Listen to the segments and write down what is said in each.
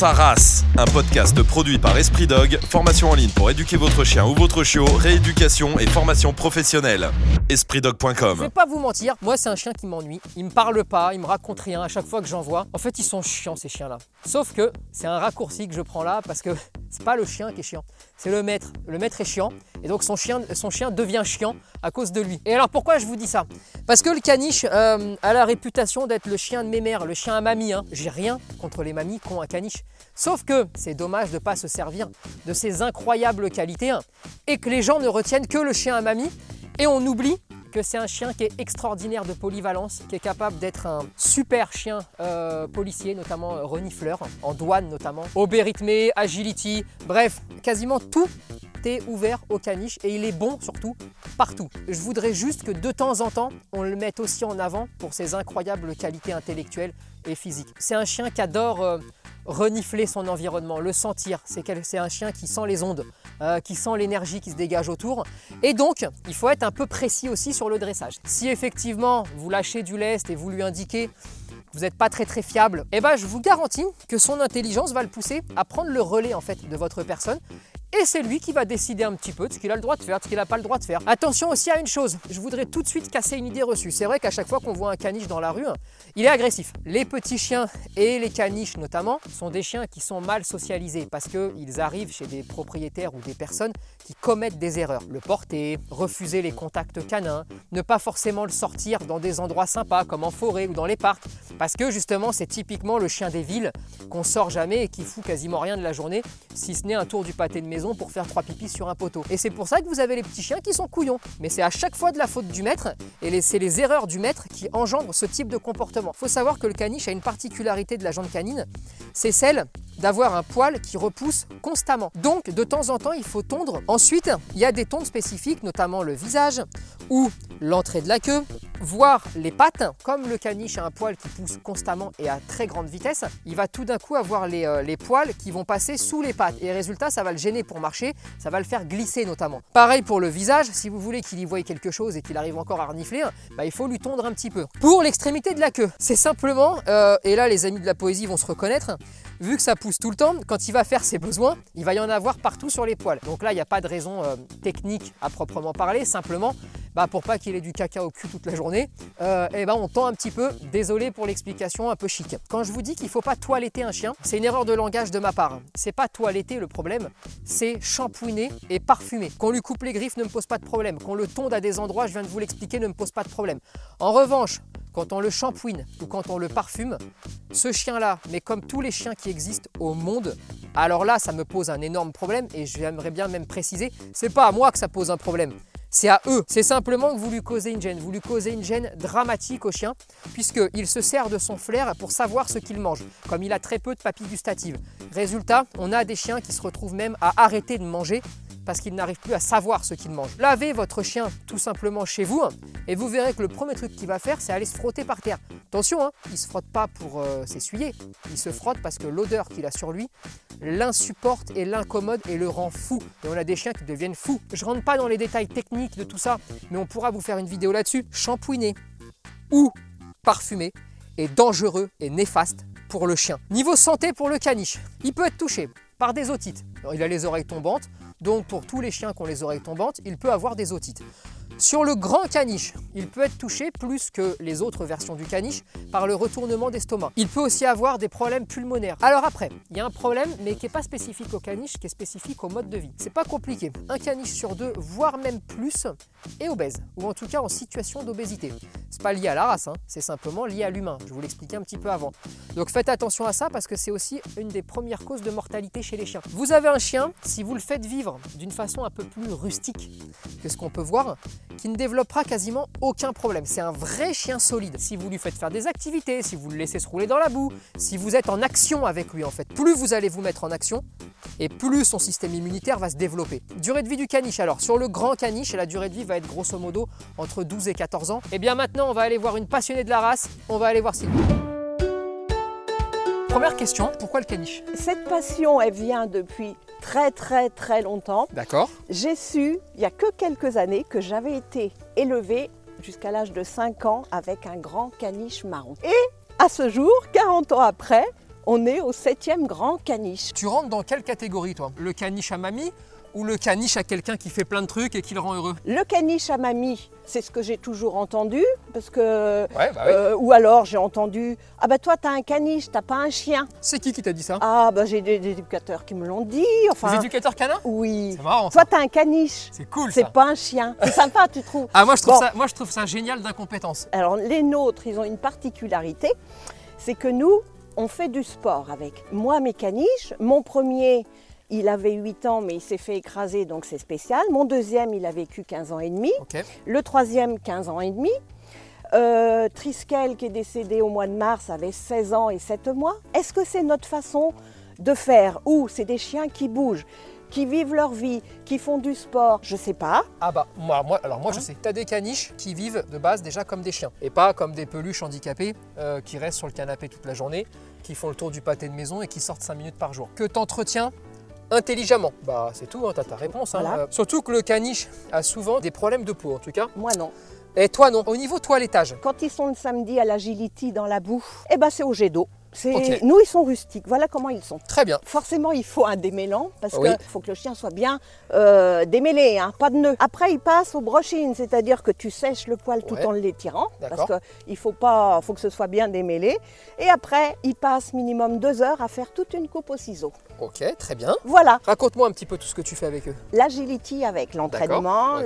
sa race, un podcast produit par Esprit Dog, formation en ligne pour éduquer votre chien ou votre chiot, rééducation et formation professionnelle. Je EspritDog.com vais pas vous mentir, moi c'est un chien qui m'ennuie. Il me parle pas, il me raconte rien à chaque fois que j'en vois. En fait, ils sont chiants ces chiens-là. Sauf que c'est un raccourci que je prends là parce que c'est pas le chien qui est chiant, c'est le maître. Le maître est chiant et donc son chien, son chien devient chiant à cause de lui. Et alors pourquoi je vous dis ça? Parce que le caniche euh, a la réputation d'être le chien de mes mères, le chien à mamie. Hein. J'ai rien contre les mamies qui ont un caniche. Sauf que c'est dommage de pas se servir de ces incroyables qualités hein, et que les gens ne retiennent que le chien à mamie et on oublie que c'est un chien qui est extraordinaire de polyvalence, qui est capable d'être un super chien euh, policier, notamment euh, renifleur, en douane notamment, obé rythmé, agility, bref, quasiment tout ouvert au caniche et il est bon surtout partout. Je voudrais juste que de temps en temps, on le mette aussi en avant pour ses incroyables qualités intellectuelles et physiques. C'est un chien qui adore euh, renifler son environnement, le sentir. C'est un chien qui sent les ondes, euh, qui sent l'énergie qui se dégage autour. Et donc, il faut être un peu précis aussi sur le dressage. Si effectivement vous lâchez du lest et vous lui indiquez que vous n'êtes pas très très fiable, eh ben je vous garantis que son intelligence va le pousser à prendre le relais en fait de votre personne. Et c'est lui qui va décider un petit peu de ce qu'il a le droit de faire, de ce qu'il n'a pas le droit de faire. Attention aussi à une chose, je voudrais tout de suite casser une idée reçue. C'est vrai qu'à chaque fois qu'on voit un caniche dans la rue, il est agressif. Les petits chiens et les caniches notamment sont des chiens qui sont mal socialisés parce qu'ils arrivent chez des propriétaires ou des personnes qui commettent des erreurs. Le porter, refuser les contacts canins, ne pas forcément le sortir dans des endroits sympas comme en forêt ou dans les parcs parce que justement c'est typiquement le chien des villes qu'on sort jamais et qui fout quasiment rien de la journée si ce n'est un tour du pâté de maison pour faire trois pipis sur un poteau. Et c'est pour ça que vous avez les petits chiens qui sont couillons. Mais c'est à chaque fois de la faute du maître et c'est les erreurs du maître qui engendrent ce type de comportement. Faut savoir que le caniche a une particularité de la jante canine, c'est celle d'avoir un poil qui repousse constamment. Donc de temps en temps il faut tondre. Ensuite il y a des tondes spécifiques, notamment le visage ou l'entrée de la queue, voire les pattes. Comme le caniche a un poil qui pousse constamment et à très grande vitesse, il va tout d'un coup avoir les, euh, les poils qui vont passer sous les pattes. Et résultat, ça va le gêner pour marcher, ça va le faire glisser notamment. Pareil pour le visage, si vous voulez qu'il y voie quelque chose et qu'il arrive encore à renifler, bah, il faut lui tondre un petit peu. Pour l'extrémité de la queue, c'est simplement, euh, et là les amis de la poésie vont se reconnaître, vu que ça pousse tout le temps, quand il va faire ses besoins, il va y en avoir partout sur les poils. Donc là, il n'y a pas de raison euh, technique à proprement parler, simplement, bah, pour pas qu'il ait du caca au cul toute la journée, euh, eh ben, on tend un petit peu. Désolé pour l'explication un peu chic. Quand je vous dis qu'il ne faut pas toiletter un chien, c'est une erreur de langage de ma part. C'est pas toiletter le problème, c'est shampouiner et parfumer. Qu'on lui coupe les griffes ne me pose pas de problème. Qu'on le tonde à des endroits, je viens de vous l'expliquer, ne me pose pas de problème. En revanche, quand on le shampouine ou quand on le parfume, ce chien-là, mais comme tous les chiens qui existent au monde, alors là, ça me pose un énorme problème et j'aimerais bien même préciser, c'est pas à moi que ça pose un problème. C'est à eux. C'est simplement que vous lui causez une gêne. Vous lui causez une gêne dramatique au chien, puisqu'il se sert de son flair pour savoir ce qu'il mange, comme il a très peu de papilles gustatives. Résultat, on a des chiens qui se retrouvent même à arrêter de manger parce qu'ils n'arrivent plus à savoir ce qu'ils mangent. Lavez votre chien tout simplement chez vous hein, et vous verrez que le premier truc qu'il va faire, c'est aller se frotter par terre. Attention, hein, il ne se frotte pas pour euh, s'essuyer, il se frotte parce que l'odeur qu'il a sur lui l'insupporte et l'incommode et le rend fou. Et on a des chiens qui deviennent fous. Je rentre pas dans les détails techniques de tout ça, mais on pourra vous faire une vidéo là-dessus. Shampouiner ou parfumer est dangereux et néfaste pour le chien. Niveau santé pour le caniche, il peut être touché par des otites. Il a les oreilles tombantes, donc pour tous les chiens qui ont les oreilles tombantes, il peut avoir des otites. Sur le grand caniche, il peut être touché plus que les autres versions du caniche par le retournement d'estomac. Il peut aussi avoir des problèmes pulmonaires. Alors après, il y a un problème, mais qui n'est pas spécifique au caniche, qui est spécifique au mode de vie. C'est pas compliqué. Un caniche sur deux, voire même plus, est obèse, ou en tout cas en situation d'obésité. C'est pas lié à la race, hein, c'est simplement lié à l'humain. Je vous l'expliquais un petit peu avant. Donc faites attention à ça parce que c'est aussi une des premières causes de mortalité chez les chiens. Vous avez un chien, si vous le faites vivre d'une façon un peu plus rustique que ce qu'on peut voir, qui ne développera quasiment aucun problème. C'est un vrai chien solide. Si vous lui faites faire des activités, si vous le laissez se rouler dans la boue, si vous êtes en action avec lui en fait, plus vous allez vous mettre en action et plus son système immunitaire va se développer. Durée de vie du caniche alors, sur le grand caniche, la durée de vie va être grosso modo entre 12 et 14 ans. Et bien maintenant, on va aller voir une passionnée de la race, on va aller voir Sylvie. Première question, pourquoi le caniche? Cette passion, elle vient depuis très très très longtemps. D'accord. J'ai su, il y a que quelques années, que j'avais été élevée jusqu'à l'âge de 5 ans avec un grand caniche marron. Et à ce jour, 40 ans après, On est au septième grand caniche. Tu rentres dans quelle catégorie toi? Le caniche à mamie ou le caniche à quelqu'un qui fait plein de trucs et qui le rend heureux? Le caniche à mamie, c'est ce que j'ai toujours entendu, parce que Ouais, bah euh, ou alors j'ai entendu ah bah toi t'as un caniche, t'as pas un chien. C'est qui qui t'a dit ça? Ah bah j'ai des, des éducateurs qui me l'ont dit. Enfin, éducateurs canins? Oui. C'est marrant ça. Toi t'as un caniche, C'est cool c'est pas un chien. C'est sympa, tu trouves Ah moi je trouve Bon. ça moi je trouve ça génial d'incompétence. Alors les nôtres, ils ont une particularité, c'est que nous, on fait du sport avec. Moi, mes caniches, mon premier, il avait 8 ans, mais il s'est fait écraser, donc c'est spécial. Mon deuxième, il a vécu 15 ans et demi. Le troisième, 15 ans et demi. Euh, Triskel, qui est décédé au mois de mars, avait 16 ans et 7 mois. Est-ce que c'est notre façon de faire Ou c'est des chiens qui bougent, qui vivent leur vie, qui font du sport Je sais pas. Ah bah moi, moi alors moi je Hein sais. T'as des caniches qui vivent de base déjà comme des chiens et pas comme des peluches handicapées euh, qui restent sur le canapé toute la journée, qui font le tour du pâté de maison et qui sortent 5 minutes par jour. Que t'entretiens intelligemment. Bah c'est tout, hein, t'as ta réponse. hein. Voilà. Euh, surtout que le caniche a souvent des problèmes de peau en tout cas. Moi, non. Et toi non. Au niveau toilettage, Quand ils sont le samedi à l'agility dans la boue, eh ben c'est au jet d'eau. Nous, ils sont rustiques. Voilà comment ils sont. très bien. Forcément, il faut un démêlant parce Oui. qu'il faut que le chien soit bien euh, démêlé, hein, pas de nœud. Après, il passe au brushing, c'est-à-dire que tu sèches le poil tout Ouais. en l'étirant parce qu'il faut pas, faut que ce soit bien démêlé. Et après, il passe minimum deux heures à faire toute une coupe au ciseau. Ok, très bien. Voilà, Raconte-moi un petit peu tout ce que tu fais avec eux. l'agility avec l'entraînement.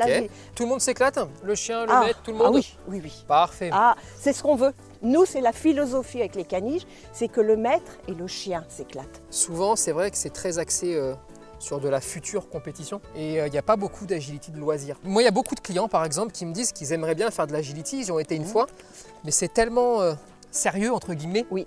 Tout le monde s'éclate? Le chien, le Ah, maître, tout le ah monde oui, oui, oui. Parfait. Ah, c'est ce qu'on veut. Nous, c'est la philosophie avec les caniches, c'est que le maître et le chien s'éclatent. Souvent, c'est vrai que c'est très axé euh, sur de la future compétition et euh, il n'y a pas beaucoup d'agility de loisirs. Moi, il y a beaucoup de clients, par exemple, qui me disent qu'ils aimeraient bien faire de l'agility. Ils y ont été une Mhm. fois, mais c'est tellement euh, sérieux, entre guillemets, Oui.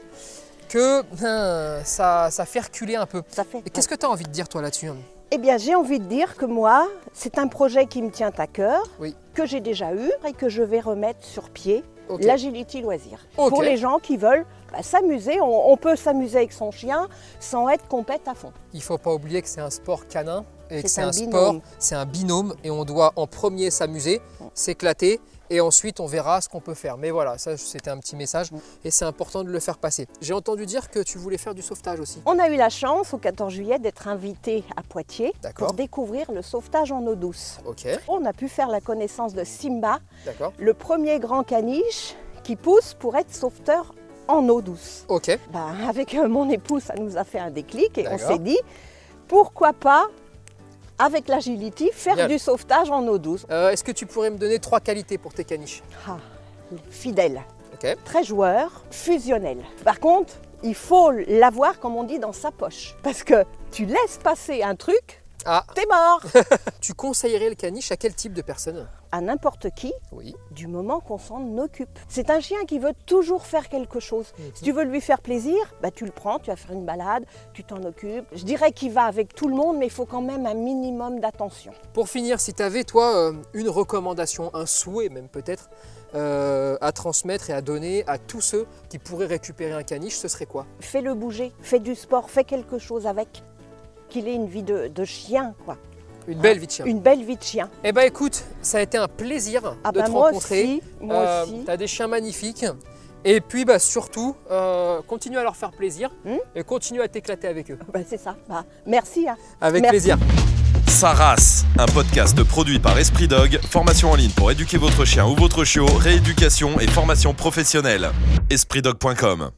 que ben, ça, ça fait reculer un peu. Ça fait. Qu'est-ce que tu as envie de dire, toi, là-dessus hein Eh bien, j'ai envie de dire que moi, c'est un projet qui me tient à cœur, Oui. que j'ai déjà eu et que je vais remettre sur pied. L'agility loisir. Pour les gens qui veulent bah, s'amuser, on, on peut s'amuser avec son chien sans être compète à fond. Il faut pas oublier que c'est un sport canin et que C'est un sport, c'est un binôme et on doit en premier s'amuser, s'éclater et ensuite on verra ce qu'on peut faire. Mais voilà, ça c'était un petit message et c'est important de le faire passer. J'ai entendu dire que tu voulais faire du sauvetage aussi. On a eu la chance au 14 juillet d'être invité à Poitiers pour découvrir le sauvetage en eau douce. On a pu faire la connaissance de Simba, le premier grand caniche qui pousse pour être sauveteur en eau douce. Ok, Ben, avec euh, mon époux, ça nous a fait un déclic et on s'est dit, pourquoi pas, avec l'agility, faire du sauvetage en eau douce. Euh, est-ce que tu pourrais me donner trois qualités pour tes caniches? Ah, fidèle, Ok, très joueur, fusionnel. Par contre, il faut l'avoir, comme on dit, dans sa poche. Parce que tu laisses passer un truc, ah, t'es mort. tu conseillerais le caniche à quel type de personne? À n'importe qui, Oui, du moment qu'on s'en occupe. C'est un chien qui veut toujours faire quelque chose. Mhm. Si tu veux lui faire plaisir, bah, tu le prends, tu vas faire une balade, tu t'en occupes. Je dirais qu'il va avec tout le monde, mais il faut quand même un minimum d'attention. Pour finir, si tu avais, toi, euh, une recommandation, un souhait même peut-être, euh, à transmettre et à donner à tous ceux qui pourraient récupérer un caniche, ce serait quoi? Fais-le bouger, fais du sport, fais quelque chose avec. Qu'il ait une vie de, de chien, quoi. Une belle vie de chien. Une belle vie de chien. Eh ben écoute, ça a été un plaisir Ah de bah te moi rencontrer. aussi, moi Euh, aussi. T'as des chiens magnifiques. Et puis bah, surtout, euh, continue à leur faire plaisir Hmm et continue à t'éclater avec eux. Bah, c'est ça. Bah, merci. hein. Avec Merci. plaisir. Sa race, un podcast produit par Esprit Dog, formation en ligne pour éduquer votre chien ou votre chiot, rééducation et formation professionnelle. EspritDog.com